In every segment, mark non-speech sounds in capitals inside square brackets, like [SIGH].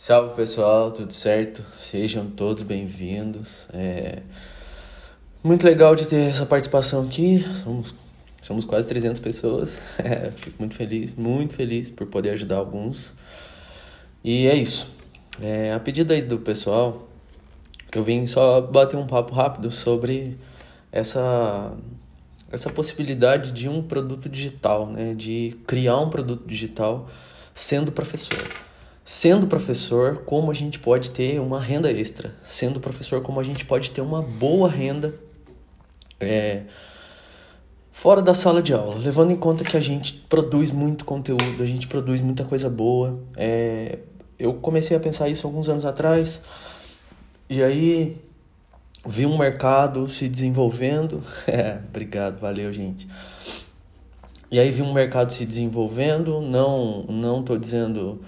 Salve pessoal, tudo certo? Sejam todos bem-vindos. É muito legal de ter essa participação aqui. Somos, somos quase 300 pessoas. [LAUGHS] É, fico muito feliz, muito feliz por poder ajudar alguns. E é isso. É, a pedido aí do pessoal, eu vim só bater um papo rápido sobre essa essa possibilidade de um produto digital, né? De criar um produto digital sendo professor. Sendo professor, como a gente pode ter uma renda extra? Sendo professor, como a gente pode ter uma boa renda é, fora da sala de aula? Levando em conta que a gente produz muito conteúdo, a gente produz muita coisa boa. É, eu comecei a pensar isso alguns anos atrás, e aí vi um mercado se desenvolvendo. [LAUGHS] É, obrigado, valeu, gente. E aí vi um mercado se desenvolvendo, não não tô dizendo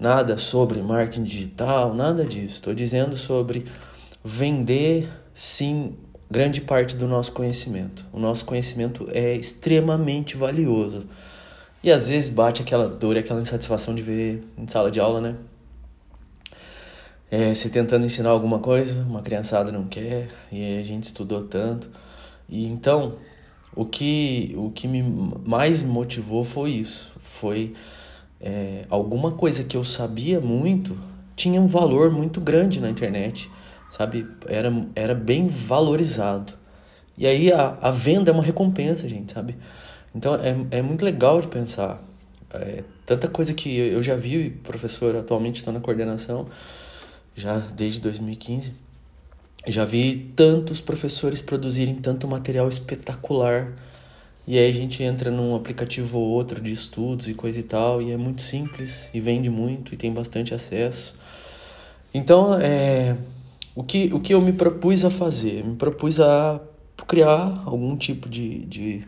nada sobre marketing digital, nada disso. Estou dizendo sobre vender, sim, grande parte do nosso conhecimento. O nosso conhecimento é extremamente valioso. E às vezes bate aquela dor e aquela insatisfação de ver em sala de aula, né? É, se tentando ensinar alguma coisa, uma criançada não quer, e a gente estudou tanto. E então, o que, o que me mais motivou foi isso, foi é, alguma coisa que eu sabia muito tinha um valor muito grande na internet, sabe? Era, era bem valorizado. E aí a, a venda é uma recompensa, gente, sabe? Então é, é muito legal de pensar. É, tanta coisa que eu já vi, professor atualmente está na coordenação, já desde 2015. Já vi tantos professores produzirem tanto material espetacular e aí a gente entra num aplicativo ou outro de estudos e coisa e tal, e é muito simples e vende muito e tem bastante acesso. Então, é, o, que, o que eu me propus a fazer? Me propus a criar algum tipo de, de,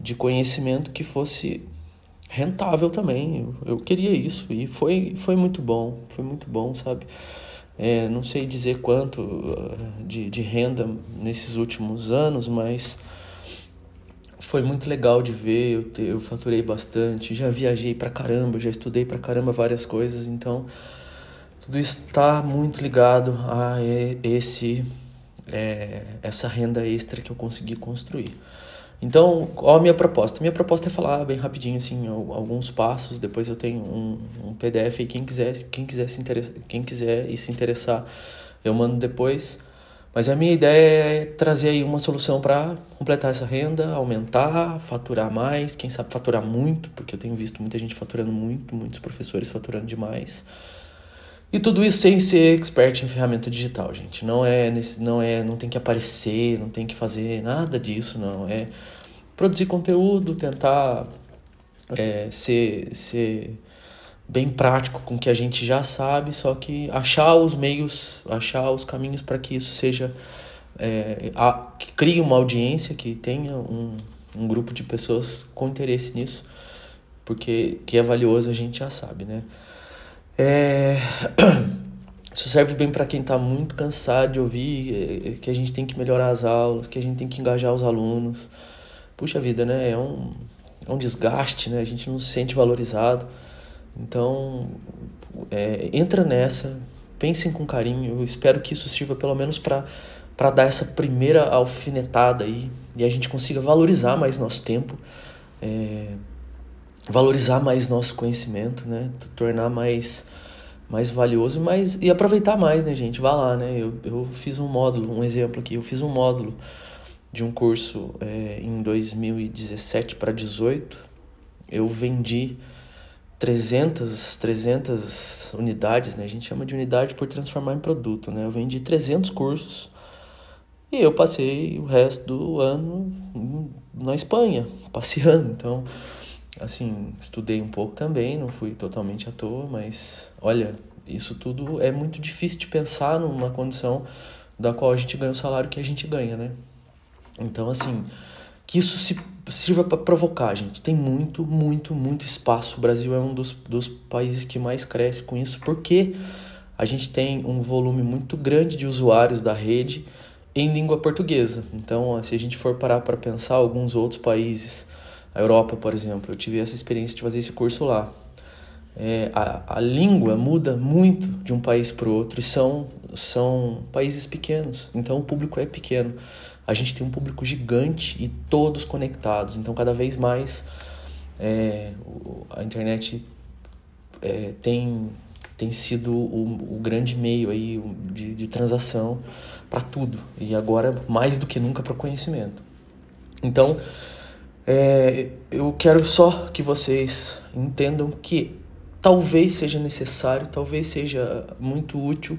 de conhecimento que fosse rentável também. Eu, eu queria isso e foi, foi muito bom, foi muito bom, sabe? É, não sei dizer quanto uh, de, de renda nesses últimos anos, mas foi muito legal de ver, eu, te, eu faturei bastante, já viajei pra caramba, já estudei pra caramba várias coisas, então tudo isso está muito ligado a esse é, essa renda extra que eu consegui construir. Então, qual a minha proposta? Minha proposta é falar bem rapidinho assim alguns passos. Depois eu tenho um, um PDF e quem quiser, quem quiser se interessar, quem quiser e se interessar, eu mando depois. Mas a minha ideia é trazer aí uma solução para completar essa renda, aumentar, faturar mais, quem sabe faturar muito, porque eu tenho visto muita gente faturando muito, muitos professores faturando demais. E tudo isso sem ser expert em ferramenta digital, gente. Não é, não é, não tem que aparecer, não tem que fazer nada disso, não. É produzir conteúdo, tentar é, ser, ser bem prático com o que a gente já sabe, só que achar os meios, achar os caminhos para que isso seja. É, a, que crie uma audiência, que tenha um, um grupo de pessoas com interesse nisso, porque que é valioso a gente já sabe, né? É, [CLEARS THROAT] isso serve bem para quem está muito cansado de ouvir é, que a gente tem que melhorar as aulas, que a gente tem que engajar os alunos. Puxa vida, né? É um, é um desgaste, né? A gente não se sente valorizado. Então, é, entra nessa, pensem com carinho. Eu espero que isso sirva pelo menos para dar essa primeira alfinetada aí e a gente consiga valorizar mais nosso tempo, é, valorizar mais nosso conhecimento, né? Tornar mais mais valioso, mas e aproveitar mais, né, gente? Vá lá, né? Eu, eu fiz um módulo, um exemplo aqui, eu fiz um módulo de um curso é, em 2017 para 18. Eu vendi 300, 300 unidades, né? A gente chama de unidade por transformar em produto, né? Eu vendi 300 cursos e eu passei o resto do ano na Espanha, [LAUGHS] passeando. Então, assim, estudei um pouco também, não fui totalmente à toa, mas olha, isso tudo é muito difícil de pensar numa condição da qual a gente ganha o salário que a gente ganha, né? Então, assim, que isso se sirva para provocar, gente. Tem muito, muito, muito espaço. O Brasil é um dos, dos países que mais cresce com isso, porque a gente tem um volume muito grande de usuários da rede em língua portuguesa. Então, se a gente for parar para pensar alguns outros países, a Europa, por exemplo, eu tive essa experiência de fazer esse curso lá. é, a, a língua muda muito de um país para o outro e são, são países pequenos, então o público é pequeno. A gente tem um público gigante e todos conectados, então cada vez mais é, a internet é, tem, tem sido o, o, grande meio aí de, de transação para tudo e agora mais do que nunca para o conhecimento. Então, é, eu quero só que vocês entendam que talvez seja necessário, talvez seja muito útil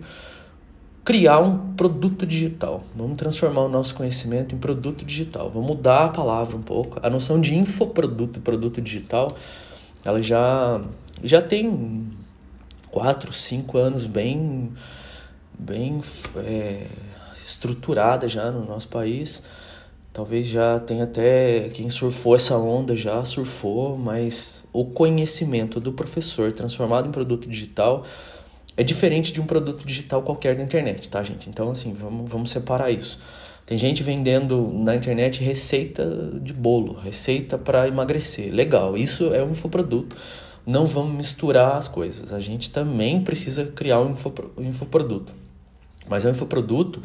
criar um produto digital. Vamos transformar o nosso conhecimento em produto digital. Vamos mudar a palavra um pouco. A noção de infoproduto produto digital, ela já já tem quatro, cinco anos bem bem é, estruturada já no nosso país. Talvez já tenha até quem surfou essa onda já surfou, mas o conhecimento do professor transformado em produto digital é diferente de um produto digital qualquer da internet, tá, gente? Então, assim, vamos, vamos separar isso. Tem gente vendendo na internet receita de bolo, receita para emagrecer. Legal, isso é um infoproduto. Não vamos misturar as coisas. A gente também precisa criar um, infoproduto. Mas é um infoproduto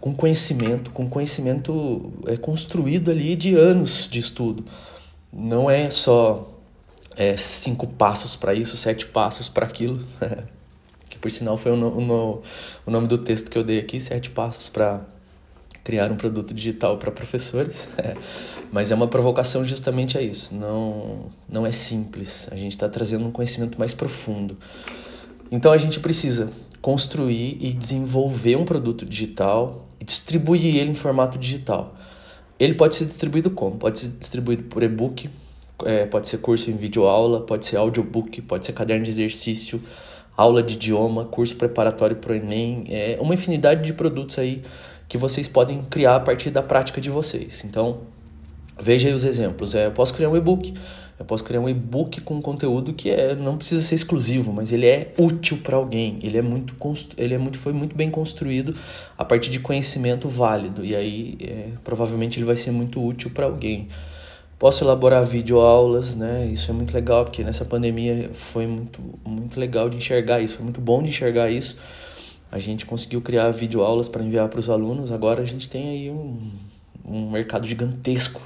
com conhecimento, com conhecimento é construído ali de anos de estudo. Não é só é, cinco passos para isso, sete passos para aquilo. [LAUGHS] por sinal foi o, no, o nome do texto que eu dei aqui, sete passos para criar um produto digital para professores. [LAUGHS] Mas é uma provocação justamente a isso. Não, não é simples. A gente está trazendo um conhecimento mais profundo. Então a gente precisa construir e desenvolver um produto digital e distribuir ele em formato digital. Ele pode ser distribuído como? Pode ser distribuído por e-book, é, pode ser curso em videoaula, pode ser audiobook, pode ser caderno de exercício, aula de idioma, curso preparatório para o Enem, é uma infinidade de produtos aí que vocês podem criar a partir da prática de vocês. Então, veja aí os exemplos. É, eu posso criar um e-book, eu posso criar um e-book com conteúdo que é, não precisa ser exclusivo, mas ele é útil para alguém. Ele é muito ele é muito foi muito bem construído a partir de conhecimento válido e aí é, provavelmente ele vai ser muito útil para alguém. Posso elaborar videoaulas, né? Isso é muito legal porque nessa pandemia foi muito muito legal de enxergar isso, foi muito bom de enxergar isso. A gente conseguiu criar videoaulas para enviar para os alunos. Agora a gente tem aí um, um mercado gigantesco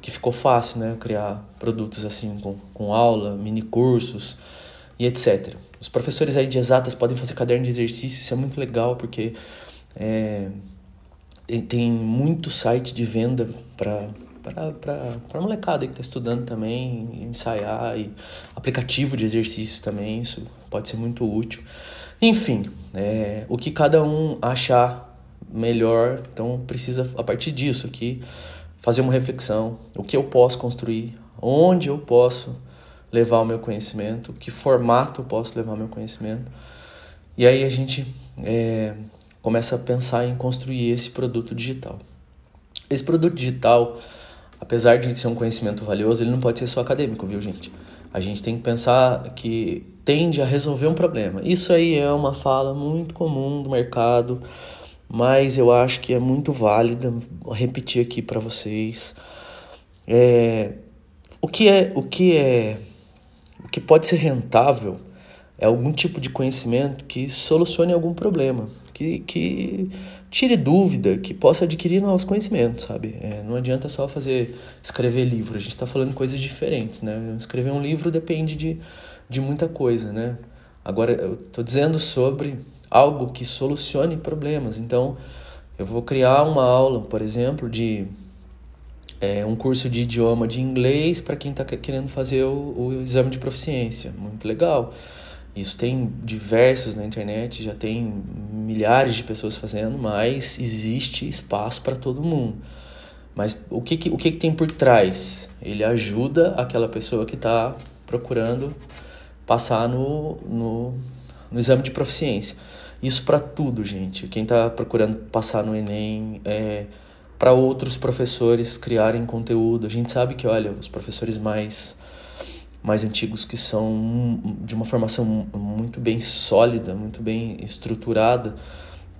que ficou fácil, né? Criar produtos assim com, com aula, mini cursos e etc. Os professores aí de exatas podem fazer caderno de exercício, isso é muito legal porque é, tem, tem muito site de venda para para molecada que está estudando também, ensaiar e aplicativo de exercícios também, isso pode ser muito útil. Enfim, é, o que cada um achar melhor, então precisa a partir disso aqui fazer uma reflexão, o que eu posso construir, onde eu posso levar o meu conhecimento, que formato eu posso levar o meu conhecimento. E aí a gente é, começa a pensar em construir esse produto digital. Esse produto digital, apesar de ser um conhecimento valioso, ele não pode ser só acadêmico, viu, gente? A gente tem que pensar que tende a resolver um problema. Isso aí é uma fala muito comum do mercado mas eu acho que é muito válida. Vou repetir aqui para vocês. É, o que é o que é o que pode ser rentável é algum tipo de conhecimento que solucione algum problema, que, que tire dúvida, que possa adquirir novos conhecimentos, sabe? É, não adianta só fazer escrever livro. A gente está falando coisas diferentes, né? Escrever um livro depende de, de muita coisa, né? Agora eu estou dizendo sobre algo que solucione problemas. Então, eu vou criar uma aula, por exemplo, de é, um curso de idioma de inglês para quem está querendo fazer o, o, exame de proficiência. Muito legal. Isso tem diversos na internet, já tem milhares de pessoas fazendo, mas existe espaço para todo mundo. Mas o que, que, o que, que tem por trás? Ele ajuda aquela pessoa que está procurando passar no, no, no exame de proficiência. Isso para tudo, gente. Quem está procurando passar no Enem, é, para outros professores criarem conteúdo. A gente sabe que, olha, os professores mais mais antigos que são de uma formação muito bem sólida, muito bem estruturada,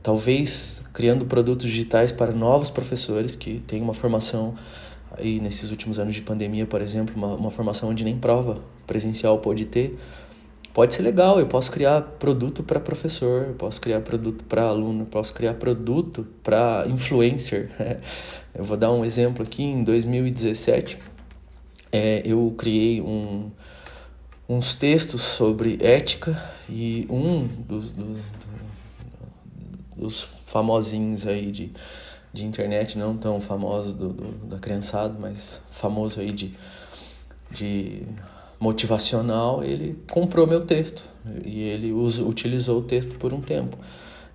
talvez criando produtos digitais para novos professores que têm uma formação aí nesses últimos anos de pandemia, por exemplo, uma, uma formação onde nem prova presencial pode ter, pode ser legal. Eu posso criar produto para professor, eu posso criar produto para aluno, eu posso criar produto para influencer. [LAUGHS] eu vou dar um exemplo aqui. Em 2017, é, eu criei um, uns textos sobre ética e um dos, dos, dos famosinhos aí de, de internet, não tão famoso do, do, da criançada, mas famoso aí de, de motivacional, ele comprou meu texto e ele us, utilizou o texto por um tempo.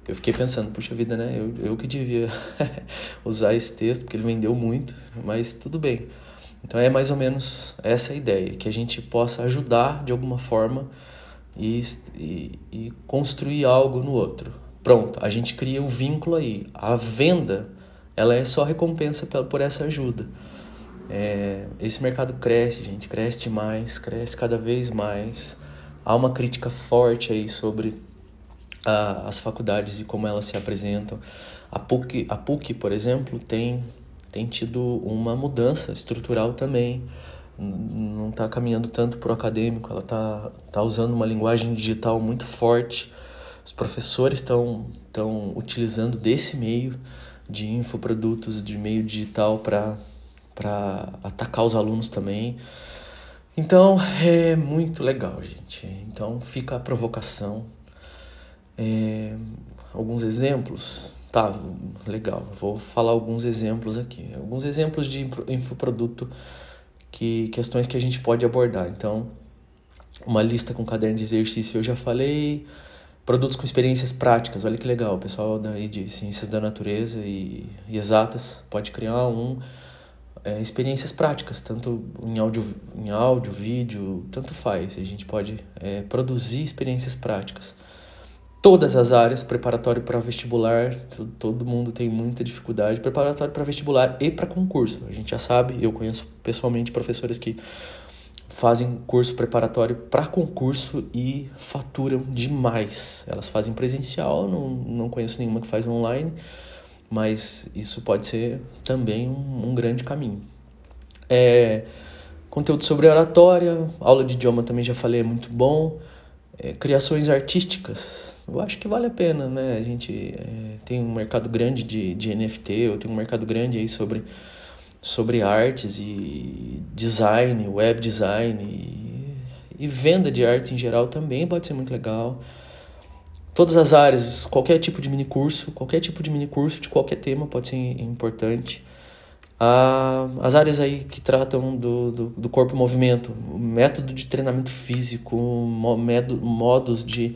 Eu fiquei pensando, puxa vida, né? Eu, eu que devia [LAUGHS] usar esse texto, porque ele vendeu muito, mas tudo bem. Então é mais ou menos essa a ideia, que a gente possa ajudar de alguma forma e, e, e construir algo no outro. Pronto, a gente cria o um vínculo aí. A venda, ela é só recompensa por essa ajuda. É, esse mercado cresce, gente, cresce demais, cresce cada vez mais. Há uma crítica forte aí sobre a, as faculdades e como elas se apresentam. A PUC, a PUC, por exemplo, tem, tem tido uma mudança estrutural também. Não está caminhando tanto para o acadêmico, ela está tá usando uma linguagem digital muito forte. Os professores estão utilizando desse meio de infoprodutos, de meio digital para atacar os alunos também. Então é muito legal, gente. Então fica a provocação. É, alguns exemplos. Tá, legal. Vou falar alguns exemplos aqui. Alguns exemplos de infoproduto, que, questões que a gente pode abordar. Então, uma lista com caderno de exercício eu já falei. Produtos com experiências práticas, olha que legal. O pessoal daí de ciências da natureza e, e exatas pode criar um é, experiências práticas, tanto em áudio, em áudio, vídeo, tanto faz. A gente pode é, produzir experiências práticas. Todas as áreas, preparatório para vestibular, todo mundo tem muita dificuldade. Preparatório para vestibular e para concurso. A gente já sabe, eu conheço pessoalmente professores que fazem curso preparatório para concurso e faturam demais. Elas fazem presencial, não, não conheço nenhuma que faz online mas isso pode ser também um, um grande caminho. É, conteúdo sobre oratória, aula de idioma também já falei, é muito bom. É, criações artísticas, eu acho que vale a pena, né? A gente é, tem um mercado grande de, de NFT, eu tenho um mercado grande aí sobre, sobre artes e design, web design e, e venda de arte em geral também pode ser muito legal todas as áreas, qualquer tipo de mini curso, qualquer tipo de mini curso de qualquer tema pode ser importante. Ah, as áreas aí que tratam do, do, do corpo e movimento, método de treinamento físico, modo, modos de,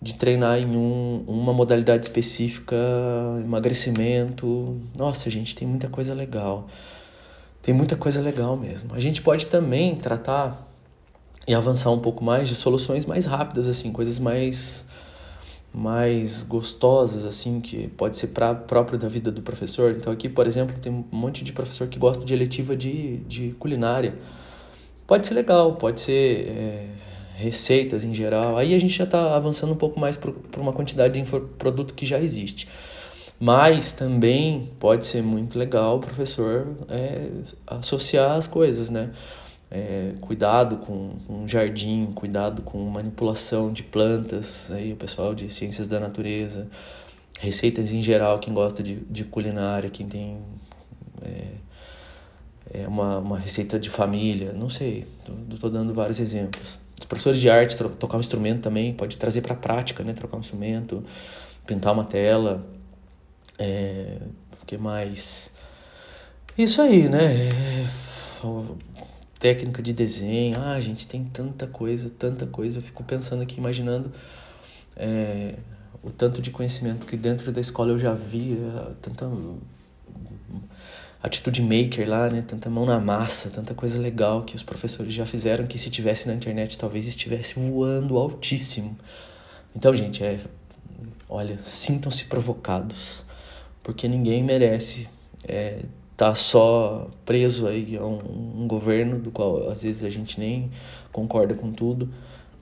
de treinar em um, uma modalidade específica, emagrecimento. Nossa, gente, tem muita coisa legal. Tem muita coisa legal mesmo. A gente pode também tratar e avançar um pouco mais de soluções mais rápidas, assim, coisas mais mais gostosas, assim, que pode ser pra, próprio da vida do professor. Então, aqui, por exemplo, tem um monte de professor que gosta de eletiva de, de culinária. Pode ser legal, pode ser é, receitas em geral. Aí a gente já está avançando um pouco mais para uma quantidade de produto que já existe. Mas também pode ser muito legal professor é, associar as coisas, né? é, cuidado com um jardim, cuidado com manipulação de plantas, aí o pessoal de ciências da natureza, receitas em geral, quem gosta de, de culinária, quem tem é, é uma, uma receita de família, não sei, estou dando vários exemplos. Os professores de arte, tocar um instrumento também, pode trazer para a prática, né? trocar um instrumento, pintar uma tela, é, o que mais? Isso aí, né? É, técnica de desenho. Ah, gente, tem tanta coisa, tanta coisa. Eu fico pensando aqui, imaginando é, o tanto de conhecimento que dentro da escola eu já vi, é, tanta atitude maker lá, né? Tanta mão na massa, tanta coisa legal que os professores já fizeram que se tivesse na internet talvez estivesse voando altíssimo. Então, gente, é olha, sintam-se provocados, porque ninguém merece é, tá só preso aí a um, um, governo do qual às vezes a gente nem concorda com tudo,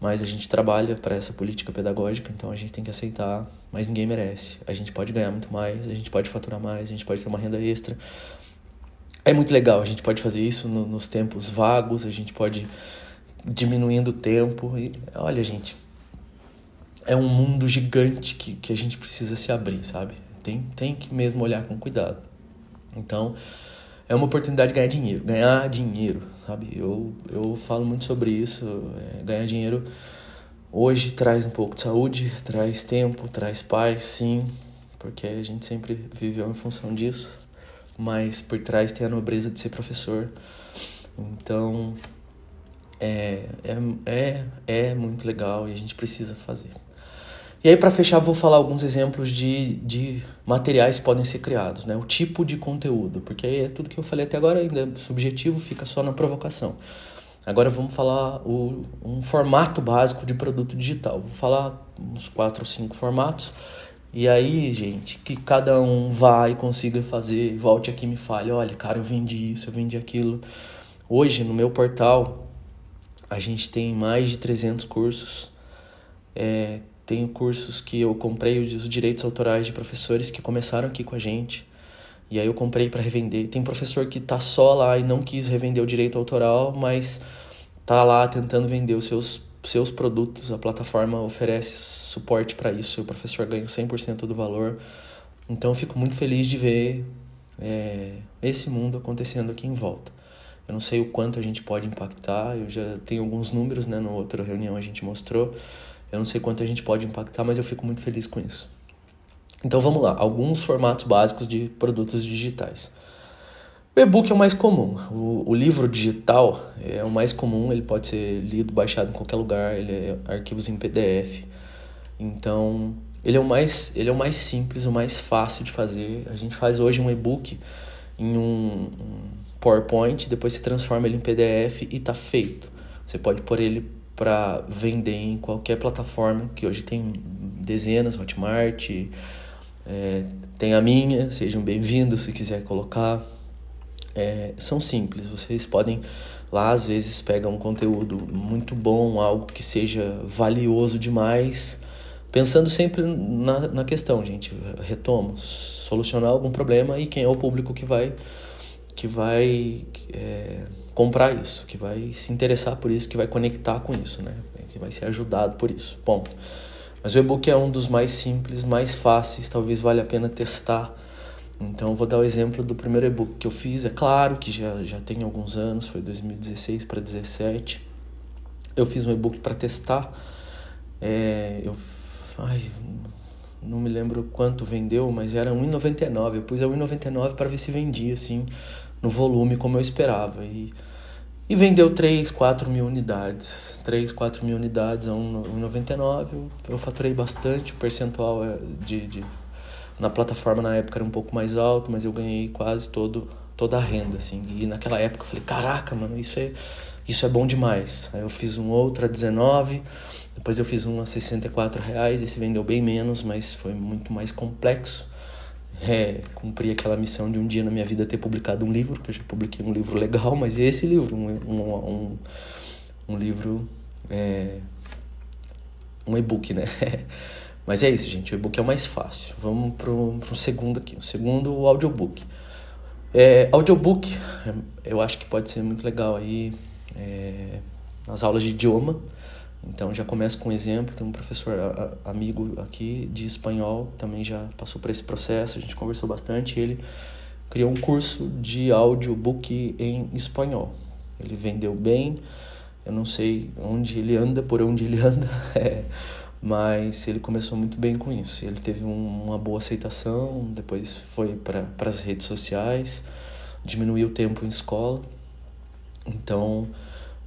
mas a gente trabalha para essa política pedagógica, então a gente tem que aceitar, mas ninguém merece. A gente pode ganhar muito mais, a gente pode faturar mais, a gente pode ter uma renda extra. É muito legal, a gente pode fazer isso no, nos tempos vagos, a gente pode diminuindo o tempo. E olha, gente, é um mundo gigante que, que a gente precisa se abrir, sabe? Tem, tem que mesmo olhar com cuidado. Então, é uma oportunidade de ganhar dinheiro. Ganhar dinheiro, sabe? Eu, eu falo muito sobre isso. É, ganhar dinheiro hoje traz um pouco de saúde, traz tempo, traz paz, sim, porque a gente sempre viveu em função disso. Mas por trás tem a nobreza de ser professor. Então, é, é, é, é muito legal e a gente precisa fazer. E aí, para fechar, vou falar alguns exemplos de, de materiais que podem ser criados, né? O tipo de conteúdo, porque aí é tudo que eu falei até agora ainda é subjetivo, fica só na provocação. Agora vamos falar o, um formato básico de produto digital. Vou falar uns quatro ou cinco formatos. E aí, gente, que cada um vá e consiga fazer, volte aqui e me fale, olha, cara, eu vendi isso, eu vendi aquilo. Hoje, no meu portal, a gente tem mais de 300 cursos. É, tenho cursos que eu comprei os direitos autorais de professores que começaram aqui com a gente. E aí eu comprei para revender. Tem professor que tá só lá e não quis revender o direito autoral, mas tá lá tentando vender os seus seus produtos. A plataforma oferece suporte para isso. O professor ganha 100% do valor. Então eu fico muito feliz de ver é, esse mundo acontecendo aqui em volta. Eu não sei o quanto a gente pode impactar. Eu já tenho alguns números, né? Na outra reunião a gente mostrou eu não sei quanto a gente pode impactar, mas eu fico muito feliz com isso. Então vamos lá, alguns formatos básicos de produtos digitais. O e-book é o mais comum. O, o, livro digital é o mais comum, ele pode ser lido, baixado em qualquer lugar, ele é arquivos em PDF. Então, ele é o mais, ele é o mais simples, o mais fácil de fazer. A gente faz hoje um e-book em um, um PowerPoint, depois se transforma ele em PDF e está feito. Você pode pôr ele para vender em qualquer plataforma, que hoje tem dezenas, Hotmart, é, tem a minha, sejam bem-vindos se quiser colocar. É, são simples, vocês podem lá às vezes pegam um conteúdo muito bom, algo que seja valioso demais, pensando sempre na, na questão, gente, retomo, solucionar algum problema e quem é o público que vai que vai é, comprar isso, que vai se interessar por isso, que vai conectar com isso, né? Que vai ser ajudado por isso. Ponto. Mas o e-book é um dos mais simples, mais fáceis, talvez valha a pena testar. Então vou dar o exemplo do primeiro e-book que eu fiz. É claro que já, já tem alguns anos, foi 2016 para 2017. Eu fiz um e-book para testar. É, eu, ai, não me lembro quanto vendeu, mas era R$1,99. Eu pus a R$1,99 para ver se vendia, assim, no volume como eu esperava. E, e vendeu 3, 4 mil unidades. 3, 4 mil unidades a 1,99. Eu, eu faturei bastante, o percentual é de, de, na plataforma na época era um pouco mais alto, mas eu ganhei quase todo, toda a renda, assim. E naquela época eu falei, caraca, mano, isso é, isso é bom demais. Aí eu fiz um outro a 19, depois eu fiz um a 64 reais, esse vendeu bem menos, mas foi muito mais complexo é, cumprir aquela missão de um dia na minha vida ter publicado um livro, que eu já publiquei um livro legal, mas esse livro, um, um, um, um livro, é, um e-book, né? [LAUGHS] mas é isso, gente, o e-book é o mais fácil. Vamos pro, pro segundo aqui, o segundo, o audiobook. É, audiobook, eu acho que pode ser muito legal aí é, nas aulas de idioma, então já começo com um exemplo, tem um professor a, amigo aqui de espanhol, também já passou por esse processo, a gente conversou bastante, ele criou um curso de audiobook em espanhol. Ele vendeu bem, eu não sei onde ele anda, por onde ele anda, [LAUGHS] é, mas ele começou muito bem com isso. Ele teve um, uma boa aceitação, depois foi para as redes sociais, diminuiu o tempo em escola. Então,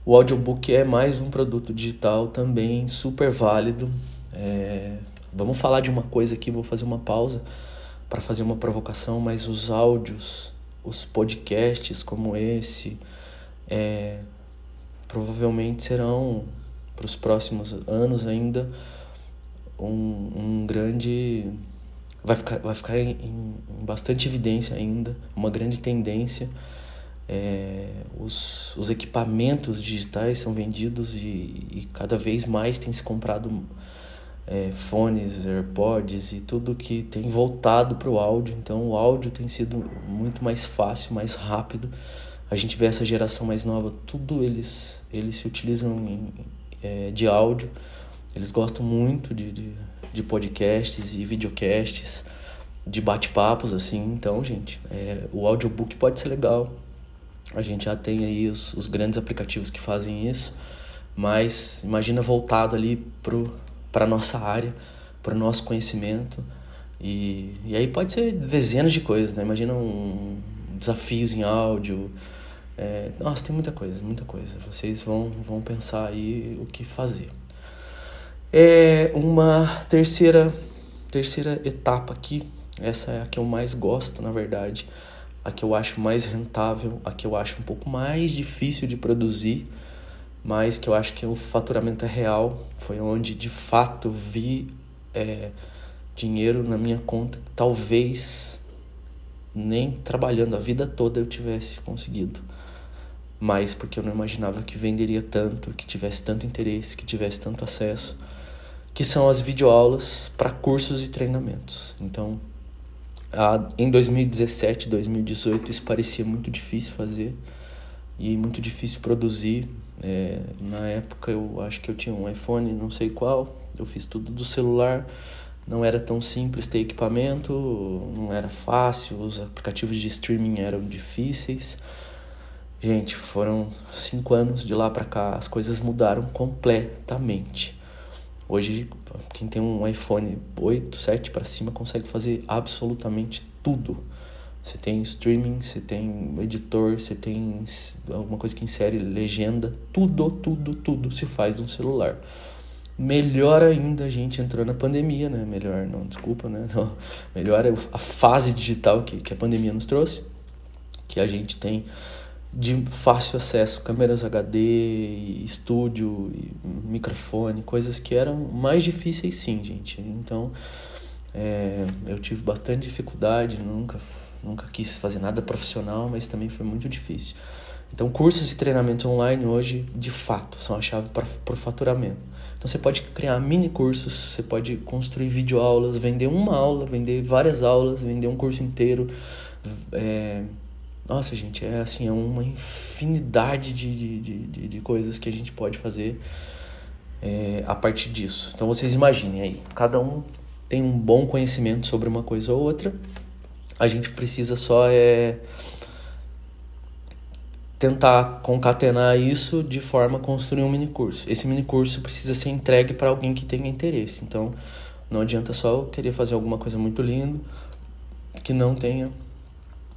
o audiobook é mais um produto digital também super válido. É, vamos falar de uma coisa aqui, vou fazer uma pausa para fazer uma provocação, mas os áudios, os podcasts como esse, é, provavelmente serão para os próximos anos ainda um, um grande vai ficar vai ficar em, em bastante evidência ainda uma grande tendência. É, os, os equipamentos digitais são vendidos e, e cada vez mais tem se comprado é, fones, AirPods e tudo que tem voltado para o áudio. Então o áudio tem sido muito mais fácil, mais rápido. A gente vê essa geração mais nova, tudo eles, eles se utilizam em, é, de áudio, eles gostam muito de, de, de podcasts e videocasts, de bate-papos, assim. Então, gente, é, o audiobook pode ser legal. A gente já tem aí os, os grandes aplicativos que fazem isso, mas imagina voltado ali para a nossa área, para o nosso conhecimento. E, e aí pode ser dezenas de coisas, né? Imagina um, desafios em áudio. É, nossa, tem muita coisa, muita coisa. Vocês vão, vão pensar aí o que fazer. É uma terceira, terceira etapa aqui. Essa é a que eu mais gosto, na verdade. A que eu acho mais rentável, a que eu acho um pouco mais difícil de produzir, mas que eu acho que o faturamento é real. Foi onde de fato vi é, dinheiro na minha conta. Talvez nem trabalhando a vida toda eu tivesse conseguido. Mas porque eu não imaginava que venderia tanto, que tivesse tanto interesse, que tivesse tanto acesso, que são as videoaulas para cursos e treinamentos. Então, em 2017, 2018, isso parecia muito difícil fazer e muito difícil produzir. É, na época eu acho que eu tinha um iPhone, não sei qual, eu fiz tudo do celular não era tão simples ter equipamento, não era fácil, os aplicativos de streaming eram difíceis. Gente, foram cinco anos de lá para cá, as coisas mudaram completamente. Hoje, quem tem um iPhone 8, 7 para cima consegue fazer absolutamente tudo. Você tem streaming, você tem editor, você tem alguma coisa que insere legenda, tudo, tudo, tudo se faz de um celular. Melhor ainda a gente entrou na pandemia, né? Melhor, não, desculpa, né? [LAUGHS] Não. Melhor é a fase digital que, que a pandemia nos trouxe, que a gente tem de fácil acesso, câmeras HD, estúdio, microfone, coisas que eram mais difíceis sim, gente. Então, é, eu tive bastante dificuldade, nunca, nunca quis fazer nada profissional, mas também foi muito difícil. Então, cursos e treinamentos online hoje, de fato, são a chave para o faturamento. Então você pode criar mini cursos, você pode construir videoaulas, vender uma aula, vender várias aulas, vender um curso inteiro. É... Nossa, gente, é assim, é uma infinidade de, de, de, de coisas que a gente pode fazer é, a partir disso. Então vocês imaginem aí, cada um tem um bom conhecimento sobre uma coisa ou outra. A gente precisa só é tentar concatenar isso de forma a construir um mini curso. Esse mini curso precisa ser entregue para alguém que tenha interesse. Então, não adianta só eu querer fazer alguma coisa muito linda que não tenha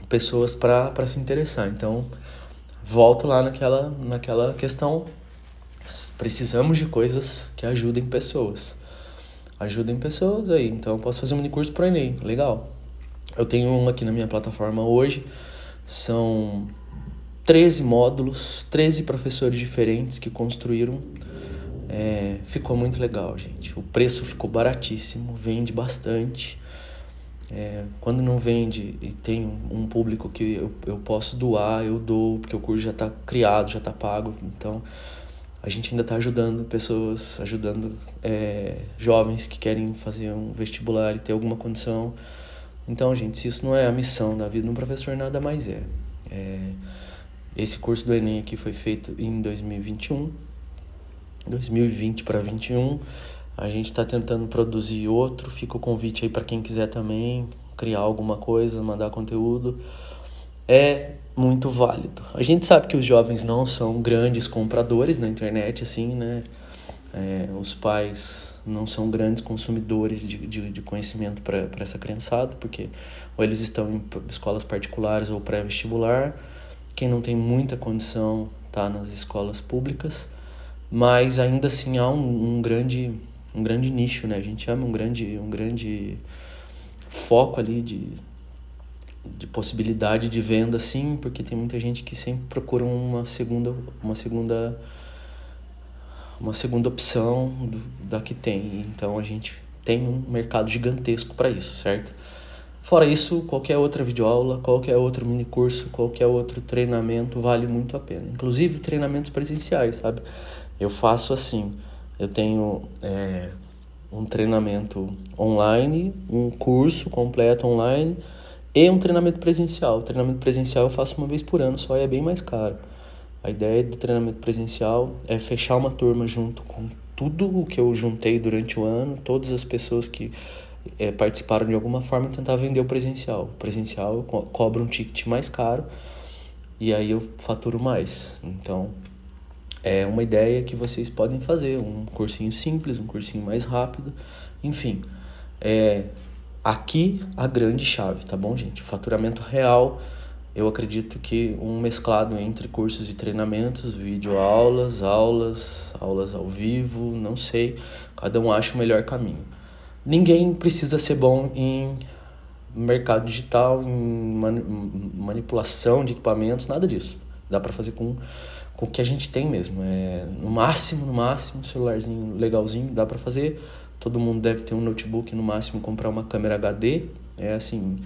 pessoas para se interessar. Então, volto lá naquela, naquela questão. Precisamos de coisas que ajudem pessoas. Ajudem pessoas aí. Então, eu posso fazer um mini curso para o Enem. Legal. Eu tenho um aqui na minha plataforma hoje. São 13 módulos, 13 professores diferentes que construíram. É, ficou muito legal, gente. O preço ficou baratíssimo, vende bastante. É, quando não vende e tem um público que eu, eu posso doar, eu dou, porque o curso já está criado, já está pago. Então, a gente ainda está ajudando pessoas, ajudando é, jovens que querem fazer um vestibular e ter alguma condição. Então, gente, se isso não é a missão da vida de um professor, nada mais é. é esse curso do Enem aqui foi feito em 2021, 2020 para 21. A gente está tentando produzir outro. Fica o convite aí para quem quiser também criar alguma coisa, mandar conteúdo. É muito válido. A gente sabe que os jovens não são grandes compradores na internet, assim, né? É, os pais não são grandes consumidores de, de, de conhecimento para essa criançada, porque ou eles estão em escolas particulares ou pré-vestibular quem não tem muita condição está nas escolas públicas, mas ainda assim há um, um, grande um grande nicho, né? A gente chama um grande um grande foco ali de de possibilidade de venda sim, porque tem muita gente que sempre procura uma segunda uma segunda uma segunda opção do, da que tem. Então a gente tem um mercado gigantesco para isso, certo? Fora isso, qualquer outra videoaula, qualquer outro mini curso, qualquer outro treinamento vale muito a pena. Inclusive treinamentos presenciais, sabe? Eu faço assim, eu tenho é, um treinamento online, um curso completo online e um treinamento presencial. O treinamento presencial eu faço uma vez por ano só e é bem mais caro. A ideia do treinamento presencial é fechar uma turma junto com tudo o que eu juntei durante o ano, todas as pessoas que é, participaram de alguma forma e tentar vender o presencial. O presencial co cobro um ticket mais caro e aí eu faturo mais. Então é uma ideia que vocês podem fazer, um cursinho simples, um cursinho mais rápido, enfim. É, aqui a grande chave, tá bom, gente? faturamento real, eu acredito que um mesclado entre cursos e treinamentos, videoaulas, aulas, aulas ao vivo, não sei, cada um acha o melhor caminho. Ninguém precisa ser bom em mercado digital, em manipulação de equipamentos, nada disso. Dá para fazer com, com o que a gente tem mesmo. É, no máximo, no máximo, um celularzinho legalzinho, dá para fazer Todo mundo deve ter um notebook, no máximo comprar uma câmera HD. É assim,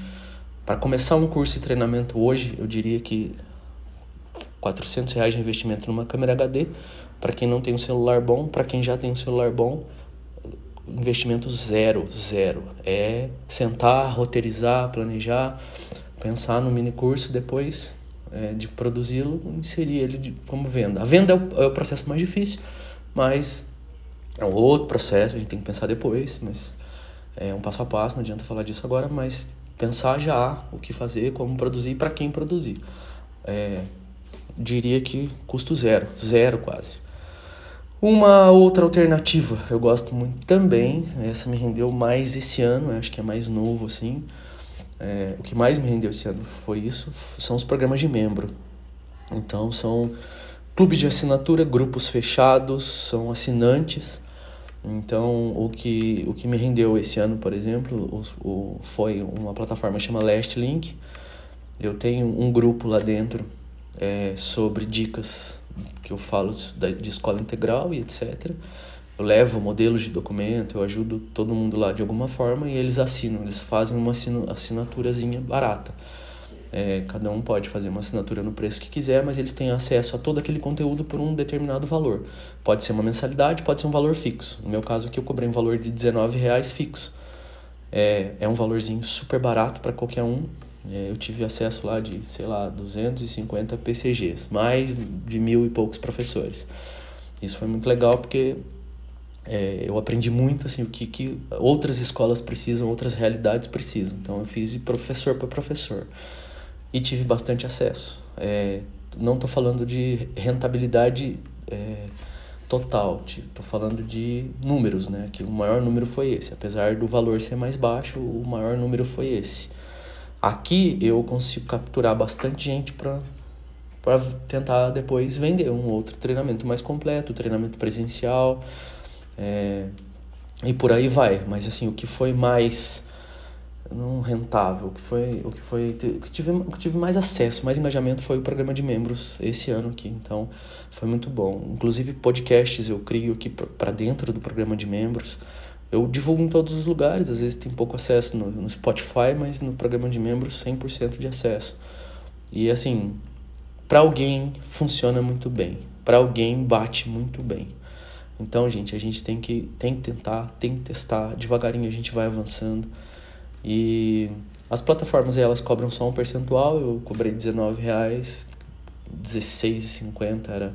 para começar um curso de treinamento hoje, eu diria que 400 reais de investimento numa câmera HD. Para quem não tem um celular bom, para quem já tem um celular bom, investimento zero, zero. É sentar, roteirizar, planejar, pensar no mini curso, depois é, de produzi-lo, inserir ele de, como venda. A venda é o, é o processo mais difícil, mas é um outro processo, a gente tem que pensar depois, mas é um passo a passo, não adianta falar disso agora, mas pensar já o que fazer, como produzir para quem produzir. É, diria que custo zero, zero quase. Uma outra alternativa, eu gosto muito também, essa me rendeu mais esse ano, acho que é mais novo assim. É, o que mais me rendeu esse ano foi isso, são os programas de membro. Então são clubes de assinatura, grupos fechados, são assinantes então, o que, o que me rendeu esse ano, por exemplo, o, o, foi uma plataforma chamada Last Link. Eu tenho um grupo lá dentro é, sobre dicas que eu falo de escola integral e etc. Eu levo modelos de documento, eu ajudo todo mundo lá de alguma forma e eles assinam, eles fazem uma assinaturazinha barata. É, cada um pode fazer uma assinatura no preço que quiser, mas eles têm acesso a todo aquele conteúdo por um determinado valor. Pode ser uma mensalidade, pode ser um valor fixo. No meu caso aqui eu cobrei um valor de R$19,00 fixo. É, é um valorzinho super barato para qualquer um. É, eu tive acesso lá de, sei lá, 250 PCGs, mais de mil e poucos professores. Isso foi muito legal porque é, eu aprendi muito assim o que, que outras escolas precisam, outras realidades precisam. Então eu fiz de professor para professor e tive bastante acesso. É, não estou falando de rentabilidade é, total, estou falando de números, né? Que o maior número foi esse, apesar do valor ser mais baixo, o maior número foi esse. Aqui eu consigo capturar bastante gente para para tentar depois vender um outro treinamento mais completo, treinamento presencial, é, e por aí vai. Mas assim, o que foi mais não rentável, que foi o que foi que tive, que tive mais acesso, mais engajamento foi o programa de membros esse ano aqui, então foi muito bom. Inclusive podcasts eu crio aqui para dentro do programa de membros. Eu divulgo em todos os lugares, às vezes tem pouco acesso no, no Spotify, mas no programa de membros 100% de acesso. E assim, para alguém funciona muito bem, para alguém bate muito bem. Então, gente, a gente tem que tem que tentar, tem que testar, devagarinho a gente vai avançando. E as plataformas elas cobram só um percentual, eu cobrei R$19,00, R$16,50 era,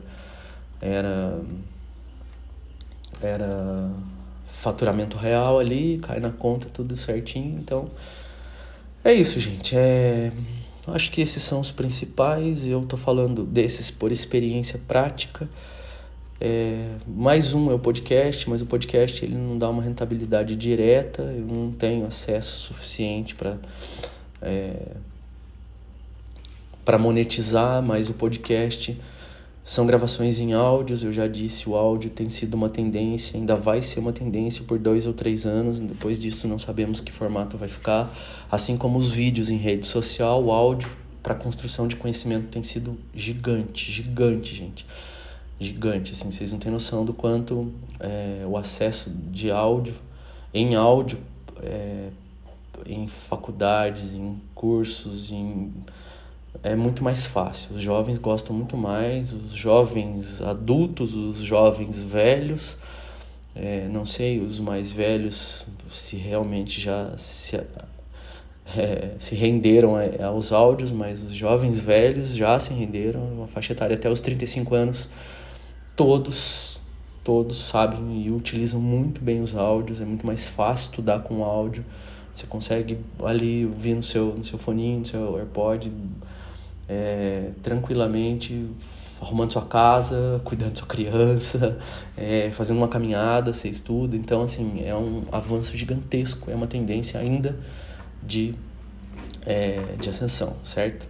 era, era faturamento real ali, cai na conta tudo certinho, então é isso, gente. É, acho que esses são os principais. Eu tô falando desses por experiência prática. É, mais um é o podcast, mas o podcast ele não dá uma rentabilidade direta, eu não tenho acesso suficiente para é, para monetizar, mas o podcast são gravações em áudios, eu já disse, o áudio tem sido uma tendência, ainda vai ser uma tendência por dois ou três anos, depois disso não sabemos que formato vai ficar, assim como os vídeos em rede social, o áudio para construção de conhecimento tem sido gigante, gigante, gente gigante, assim, vocês não têm noção do quanto é, o acesso de áudio, em áudio, é, em faculdades, em cursos, em, é muito mais fácil. Os jovens gostam muito mais, os jovens adultos, os jovens velhos, é, não sei, os mais velhos se realmente já se é, se renderam aos áudios, mas os jovens velhos já se renderam, uma faixa etária até os 35 anos, todos, todos sabem e utilizam muito bem os áudios, é muito mais fácil estudar com áudio, você consegue ali ouvir no seu, no seu foninho, no seu AirPod, é, tranquilamente, arrumando sua casa, [LAUGHS] cuidando de sua criança, é, fazendo uma caminhada, você estuda. Então, assim, é um avanço gigantesco, é uma tendência ainda de, é, de ascensão, certo?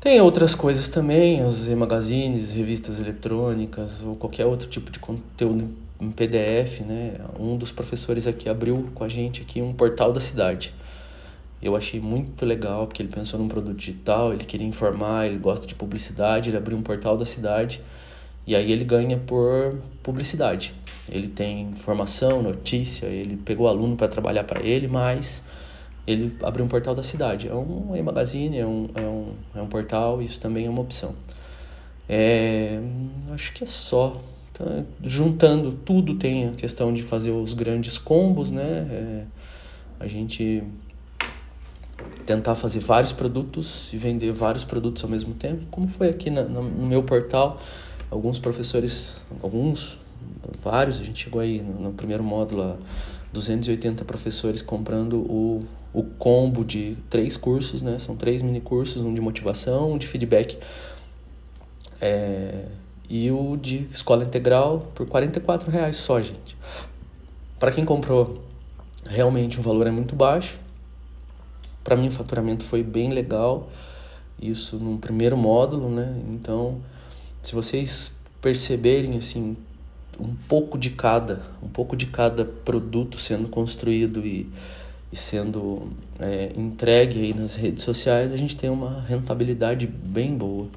Tem outras coisas também, os e-magazines, revistas eletrônicas ou qualquer outro tipo de conteúdo em PDF, né? Um dos professores aqui abriu com a gente aqui um portal da cidade. Eu achei muito legal, porque ele pensou num produto digital, ele queria informar, ele gosta de publicidade, ele abriu um portal da cidade e aí ele ganha por publicidade. Ele tem informação, notícia, ele pegou aluno para trabalhar para ele, mas ele abriu um portal da cidade. É um e-magazine, é um, é, um, é um portal, isso também é uma opção. É, acho que é só. Então, juntando tudo, tem a questão de fazer os grandes combos, né? É, a gente tentar fazer vários produtos e vender vários produtos ao mesmo tempo, como foi aqui na, no meu portal. Alguns professores, alguns, vários, a gente chegou aí no, no primeiro módulo a 280 professores comprando o, o combo de três cursos, né? São três mini cursos, um de motivação, um de feedback é, e o de escola integral por 44 reais só, gente. Para quem comprou, realmente o valor é muito baixo, para mim o faturamento foi bem legal, isso num primeiro módulo, né? Então, se vocês perceberem assim um pouco de cada, um pouco de cada produto sendo construído e, e sendo é, entregue aí nas redes sociais, a gente tem uma rentabilidade bem boa.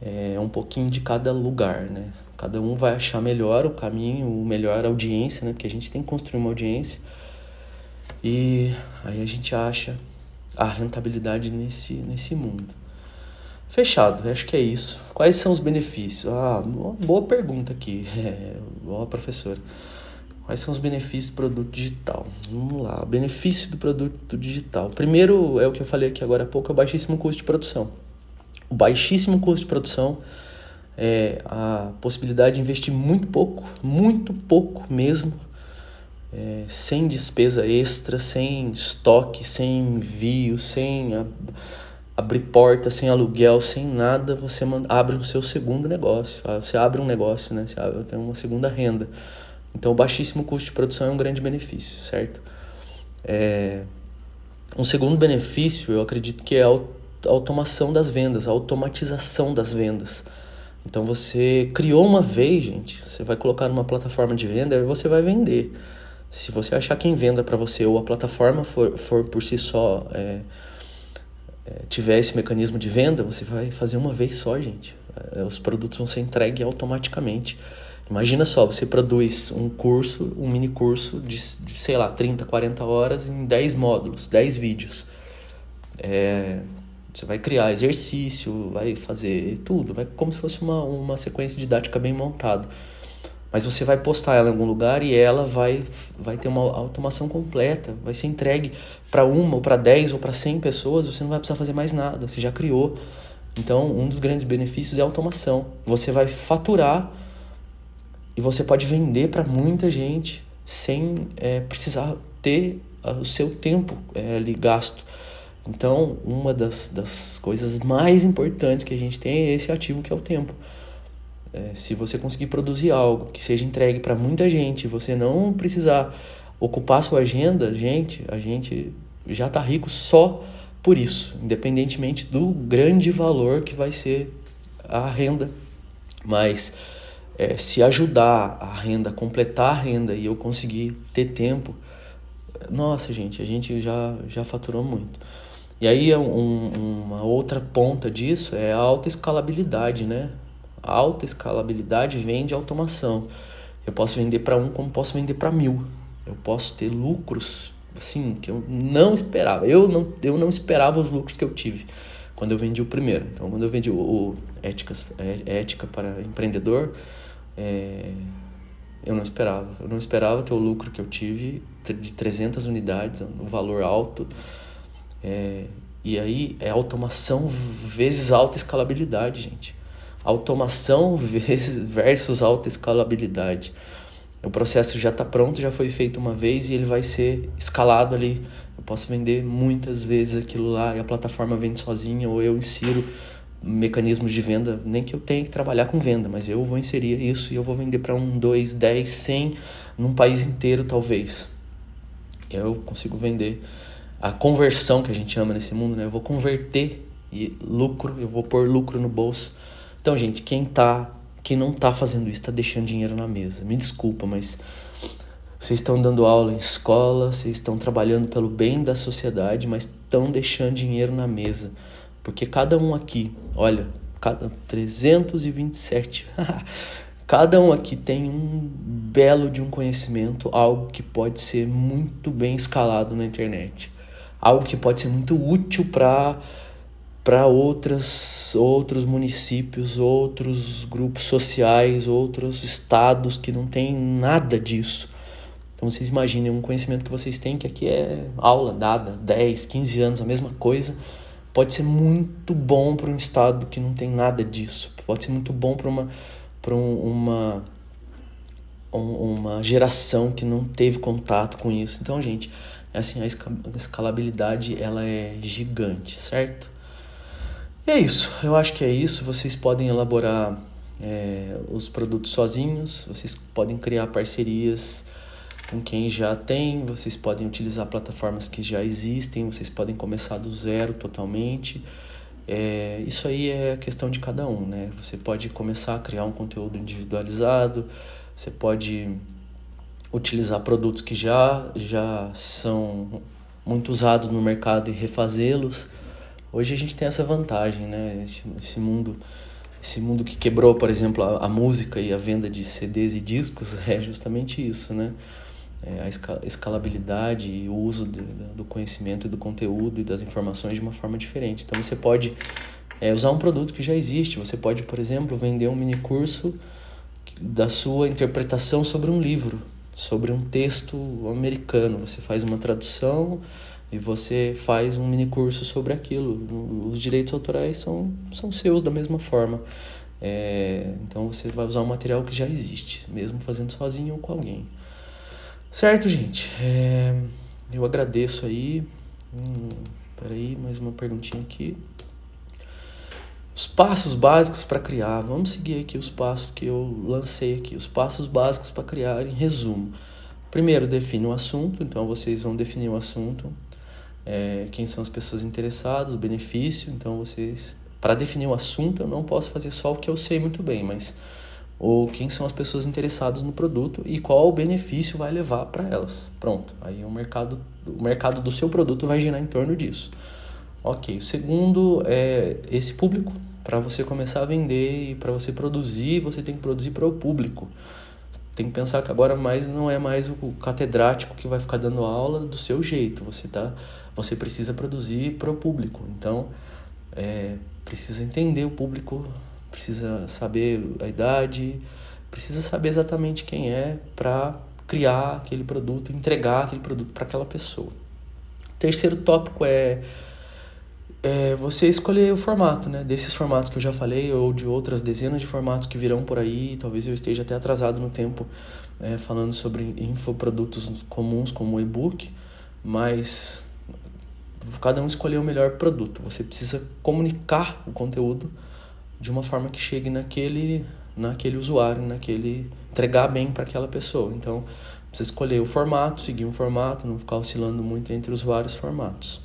É um pouquinho de cada lugar, né? Cada um vai achar melhor o caminho, o melhor audiência, né? Porque a gente tem que construir uma audiência. E aí a gente acha a rentabilidade nesse, nesse mundo. Fechado, acho que é isso. Quais são os benefícios? Ah, uma boa pergunta aqui, [LAUGHS] é, boa professora. Quais são os benefícios do produto digital? Vamos lá, benefício do produto digital. Primeiro é o que eu falei aqui agora há pouco, é o baixíssimo custo de produção. O baixíssimo custo de produção é a possibilidade de investir muito pouco, muito pouco mesmo, é, sem despesa extra, sem estoque, sem envio, sem ab abrir porta, sem aluguel, sem nada, você abre o seu segundo negócio. Ah, você abre um negócio, né? Você abre, tem uma segunda renda. Então, o baixíssimo custo de produção é um grande benefício, certo? É... Um segundo benefício, eu acredito que é a automação das vendas, a automatização das vendas. Então, você criou uma vez, gente, você vai colocar numa plataforma de venda e você vai vender. Se você achar quem venda para você ou a plataforma for, for por si só é, é, tiver esse mecanismo de venda, você vai fazer uma vez só, gente. É, os produtos vão ser entregues automaticamente. Imagina só, você produz um curso, um mini curso de, de sei lá, 30, 40 horas em 10 módulos, 10 vídeos. É, você vai criar exercício, vai fazer tudo, vai como se fosse uma, uma sequência didática bem montada mas você vai postar ela em algum lugar e ela vai, vai ter uma automação completa, vai ser entregue para uma, ou para 10, ou para 100 pessoas, você não vai precisar fazer mais nada, você já criou. Então, um dos grandes benefícios é a automação. Você vai faturar e você pode vender para muita gente sem é, precisar ter ah, o seu tempo é, ali gasto. Então, uma das, das coisas mais importantes que a gente tem é esse ativo que é o tempo. É, se você conseguir produzir algo que seja entregue para muita gente, você não precisar ocupar sua agenda, gente, a gente já está rico só por isso, independentemente do grande valor que vai ser a renda. Mas é, se ajudar a renda, completar a renda e eu conseguir ter tempo, nossa, gente, a gente já, já faturou muito. E aí um, uma outra ponta disso é a alta escalabilidade, né? A alta escalabilidade vem de automação. Eu posso vender para um como posso vender para mil. Eu posso ter lucros assim que eu não esperava. Eu não, eu não esperava os lucros que eu tive quando eu vendi o primeiro. Então, quando eu vendi o, o Éticas, é, Ética para Empreendedor, é, eu não esperava. Eu não esperava ter o lucro que eu tive de 300 unidades, um valor alto. É, e aí é automação vezes alta escalabilidade, gente. Automação [LAUGHS] versus alta escalabilidade. O processo já está pronto, já foi feito uma vez e ele vai ser escalado ali. Eu posso vender muitas vezes aquilo lá e a plataforma vende sozinha ou eu insiro mecanismos de venda, nem que eu tenha que trabalhar com venda, mas eu vou inserir isso e eu vou vender para um, dois, dez, cem, num país inteiro talvez. Eu consigo vender a conversão que a gente ama nesse mundo, né? Eu vou converter e lucro, eu vou pôr lucro no bolso. Então, gente, quem tá, quem não tá fazendo isso, tá deixando dinheiro na mesa. Me desculpa, mas vocês estão dando aula em escola, vocês estão trabalhando pelo bem da sociedade, mas estão deixando dinheiro na mesa. Porque cada um aqui, olha, cada 327, [LAUGHS] cada um aqui tem um belo de um conhecimento, algo que pode ser muito bem escalado na internet. Algo que pode ser muito útil para para outras outros municípios, outros grupos sociais, outros estados que não tem nada disso. Então vocês imaginem um conhecimento que vocês têm que aqui é aula dada, 10, 15 anos, a mesma coisa pode ser muito bom para um estado que não tem nada disso. Pode ser muito bom para uma, para uma, uma geração que não teve contato com isso. Então, gente, assim, a escalabilidade ela é gigante, certo? E é isso. Eu acho que é isso. Vocês podem elaborar é, os produtos sozinhos. Vocês podem criar parcerias com quem já tem, vocês podem utilizar plataformas que já existem, vocês podem começar do zero totalmente. É, isso aí é questão de cada um, né? Você pode começar a criar um conteúdo individualizado, você pode utilizar produtos que já, já são muito usados no mercado e refazê-los. Hoje a gente tem essa vantagem, né? Esse mundo, esse mundo que quebrou, por exemplo, a, a música e a venda de CDs e discos [LAUGHS] é justamente isso, né? É, a escalabilidade e o uso de, do conhecimento e do conteúdo e das informações de uma forma diferente. Então você pode é, usar um produto que já existe. Você pode, por exemplo, vender um mini curso da sua interpretação sobre um livro, sobre um texto americano. Você faz uma tradução e você faz um mini curso sobre aquilo. Os direitos autorais são, são seus da mesma forma. É, então você vai usar um material que já existe, mesmo fazendo sozinho ou com alguém. Certo, gente? É, eu agradeço aí. Hum, peraí, mais uma perguntinha aqui. Os passos básicos para criar. Vamos seguir aqui os passos que eu lancei aqui. Os passos básicos para criar em resumo. Primeiro, define o assunto. Então, vocês vão definir o assunto. É, quem são as pessoas interessadas, o benefício. Então, vocês... Para definir o assunto, eu não posso fazer só o que eu sei muito bem, mas ou quem são as pessoas interessadas no produto e qual o benefício vai levar para elas. Pronto, aí o mercado, o mercado do seu produto vai girar em torno disso. Ok, o segundo é esse público. Para você começar a vender e para você produzir, você tem que produzir para o público. Tem que pensar que agora mais não é mais o catedrático que vai ficar dando aula do seu jeito. Você tá, você precisa produzir para o público. Então, é, precisa entender o público precisa saber a idade, precisa saber exatamente quem é para criar aquele produto, entregar aquele produto para aquela pessoa. Terceiro tópico é, é você escolher o formato, né? Desses formatos que eu já falei ou de outras dezenas de formatos que virão por aí, talvez eu esteja até atrasado no tempo é, falando sobre infoprodutos comuns como o e-book, mas cada um escolher o melhor produto. Você precisa comunicar o conteúdo de uma forma que chegue naquele naquele usuário, naquele entregar bem para aquela pessoa. Então, você escolher o formato, seguir um formato, não ficar oscilando muito entre os vários formatos.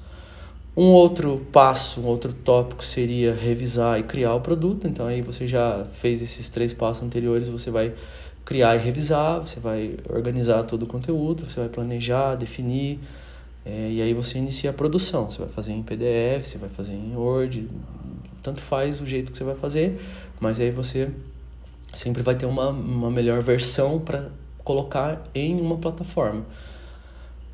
Um outro passo, um outro tópico seria revisar e criar o produto. Então aí você já fez esses três passos anteriores, você vai criar e revisar, você vai organizar todo o conteúdo, você vai planejar, definir, é, e aí você inicia a produção. Você vai fazer em PDF, você vai fazer em Word, tanto faz o jeito que você vai fazer, mas aí você sempre vai ter uma, uma melhor versão para colocar em uma plataforma.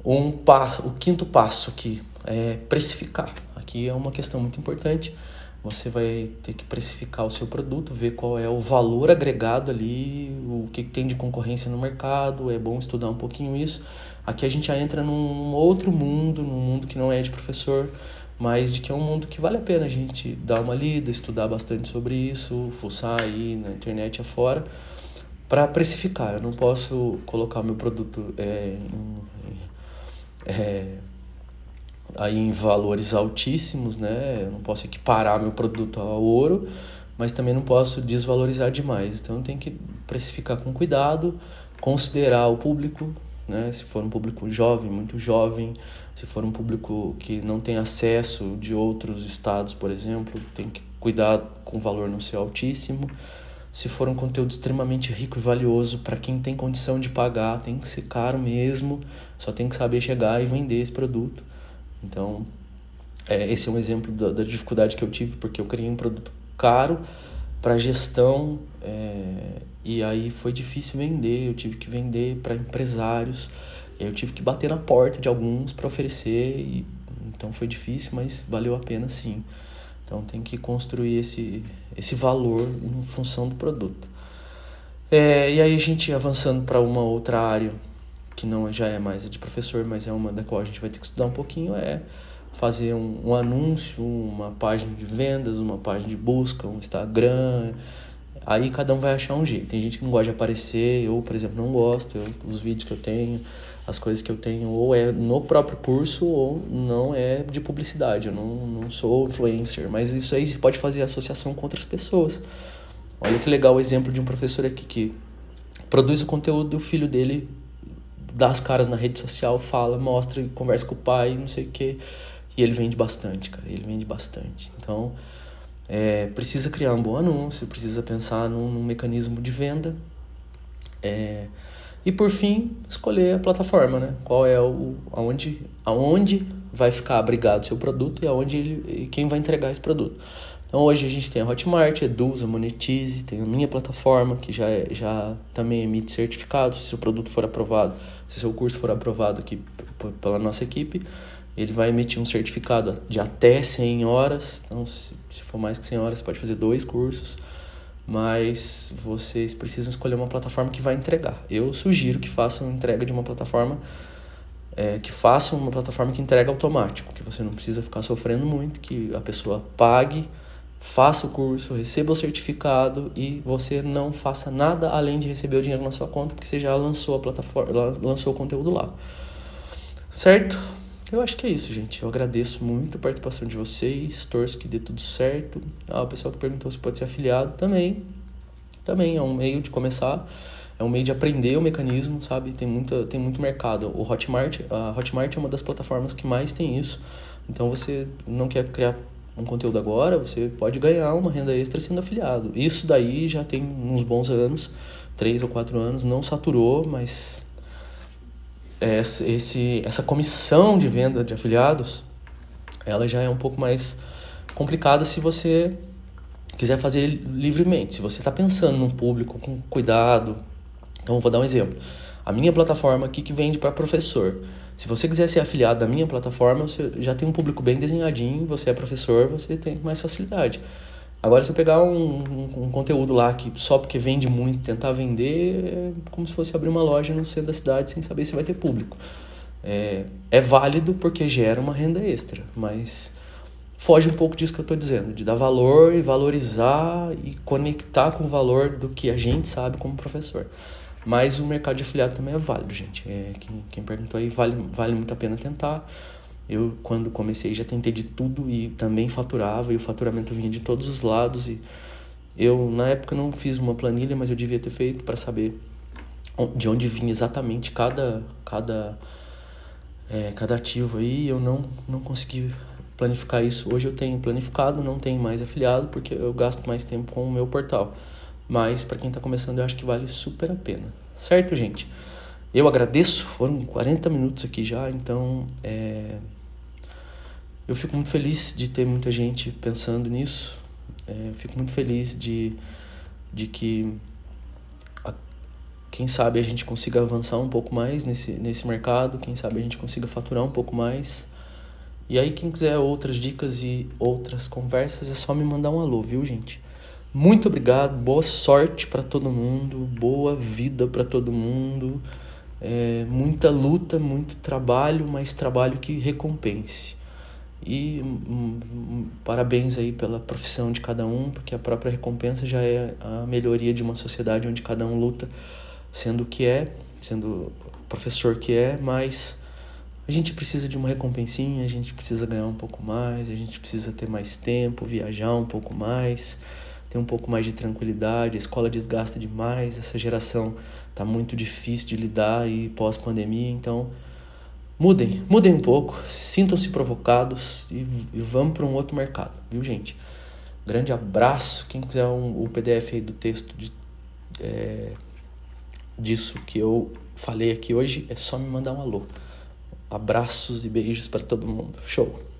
Um passo, o quinto passo aqui é precificar. Aqui é uma questão muito importante. Você vai ter que precificar o seu produto, ver qual é o valor agregado ali, o que tem de concorrência no mercado. É bom estudar um pouquinho isso, Aqui a gente já entra num outro mundo, num mundo que não é de professor, mas de que é um mundo que vale a pena a gente dar uma lida, estudar bastante sobre isso, fuçar aí na internet afora, para precificar. Eu não posso colocar meu produto é, em, é, aí em valores altíssimos, né? Eu não posso equiparar meu produto ao ouro, mas também não posso desvalorizar demais. Então tem que precificar com cuidado, considerar o público, né? Se for um público jovem, muito jovem, se for um público que não tem acesso de outros estados, por exemplo, tem que cuidar com o valor não ser altíssimo. Se for um conteúdo extremamente rico e valioso para quem tem condição de pagar, tem que ser caro mesmo, só tem que saber chegar e vender esse produto. Então, é, esse é um exemplo da, da, dificuldade que eu tive, porque eu criei um produto caro para gestão é, e aí foi difícil vender. Eu tive que vender para empresários, eu tive que bater na porta de alguns para oferecer, e, então foi difícil, mas valeu a pena sim. Então tem que construir esse, esse valor em função do produto. É, e aí a gente avançando para uma outra área que não já é mais a de professor, mas é uma da qual a gente vai ter que estudar um pouquinho, é fazer um, um anúncio, uma página de vendas, uma página de busca, um Instagram. Aí cada um vai achar um jeito. Tem gente que não gosta de aparecer, eu, por exemplo, não gosto. Eu, os vídeos que eu tenho, as coisas que eu tenho, ou é no próprio curso, ou não é de publicidade. Eu não, não sou influencer, mas isso aí você pode fazer associação com outras pessoas. Olha que legal o exemplo de um professor aqui que produz o conteúdo do filho dele dá as caras na rede social, fala, mostra, conversa com o pai, não sei o quê. E ele vende bastante, cara. Ele vende bastante. Então, é, precisa criar um bom anúncio, precisa pensar num, num mecanismo de venda. É, e por fim, escolher a plataforma, né? Qual é o aonde, aonde vai ficar abrigado o seu produto e aonde ele, quem vai entregar esse produto. Então hoje a gente tem a Hotmart, Edusa, Monetize, tem a minha plataforma que já, é, já também emite certificado se o produto for aprovado, se o seu curso for aprovado aqui pela nossa equipe, ele vai emitir um certificado de até 100 horas. Então se, for mais que 100 horas, você pode fazer dois cursos, mas vocês precisam escolher uma plataforma que vai entregar. Eu sugiro que façam entrega de uma plataforma é, que façam uma plataforma que entrega automático, que você não precisa ficar sofrendo muito, que a pessoa pague faça o curso, receba o certificado e você não faça nada além de receber o dinheiro na sua conta, porque você já lançou a plataforma, lançou o conteúdo lá. Certo? Eu acho que é isso, gente. Eu agradeço muito a participação de vocês, torço que dê tudo certo. Ah, o pessoal que perguntou se pode ser afiliado também. Também é um meio de começar, é um meio de aprender o mecanismo, sabe? Tem, muita, tem muito mercado. O Hotmart, a Hotmart é uma das plataformas que mais tem isso. Então você não quer criar um conteúdo agora, você pode ganhar uma renda extra sendo afiliado. Isso daí já tem uns bons anos, três ou quatro anos, não saturou, mas esse, essa comissão de venda de afiliados, ela já é um pouco mais complicada se você quiser fazer livremente. Se você está pensando num público com cuidado, então vou dar um exemplo. A minha plataforma aqui que vende para professor. Se você quiser ser afiliado da minha plataforma, você já tem um público bem desenhadinho, você é professor, você tem mais facilidade. Agora, se eu pegar um, um, um, conteúdo lá que só porque vende muito, tentar vender, é como se fosse abrir uma loja no centro da cidade sem saber se vai ter público. É, é válido porque gera uma renda extra, mas foge um pouco disso que eu estou dizendo, de dar valor e valorizar e conectar com o valor do que a gente sabe como professor. Mas o mercado de afiliado também é válido, gente. É, quem, quem perguntou aí, vale, vale muito a pena tentar. Eu, quando comecei, já tentei de tudo e também faturava, e o faturamento vinha de todos os lados. E eu, na época, não fiz uma planilha, mas eu devia ter feito para saber de onde vinha exatamente cada, cada, é, cada ativo aí. Eu não, não consegui planificar isso. Hoje eu tenho planificado, não tenho mais afiliado, porque eu gasto mais tempo com o meu portal. Mas para quem está começando, eu acho que vale super a pena. Certo, gente? Eu agradeço, foram 40 minutos aqui já, então é... eu fico muito feliz de ter muita gente pensando nisso. É, fico muito feliz de, de que, a, quem sabe, a gente consiga avançar um pouco mais nesse, nesse mercado, quem sabe a gente consiga faturar um pouco mais. E aí, quem quiser outras dicas e outras conversas, é só me mandar um alô, viu, gente? Muito obrigado, boa sorte para todo mundo, boa vida para todo mundo. É, muita luta, muito trabalho, mas trabalho que recompense. E um, um, parabéns aí pela profissão de cada um, porque a própria recompensa já é a melhoria de uma sociedade onde cada um luta sendo o que é, sendo o professor que é, mas a gente precisa de uma recompensinha, a gente precisa ganhar um pouco mais, a gente precisa ter mais tempo, viajar um pouco mais, ter um pouco mais de tranquilidade. A escola desgasta demais, essa geração tá muito difícil de lidar e pós-pandemia, então mudem, mudem um pouco, sintam-se provocados e, e vamos para um outro mercado, viu, gente? Grande abraço. Quem quiser um, o PDF aí do texto de, é, disso que eu falei aqui hoje, é só me mandar um alô. Abraços e beijos para todo mundo. Show!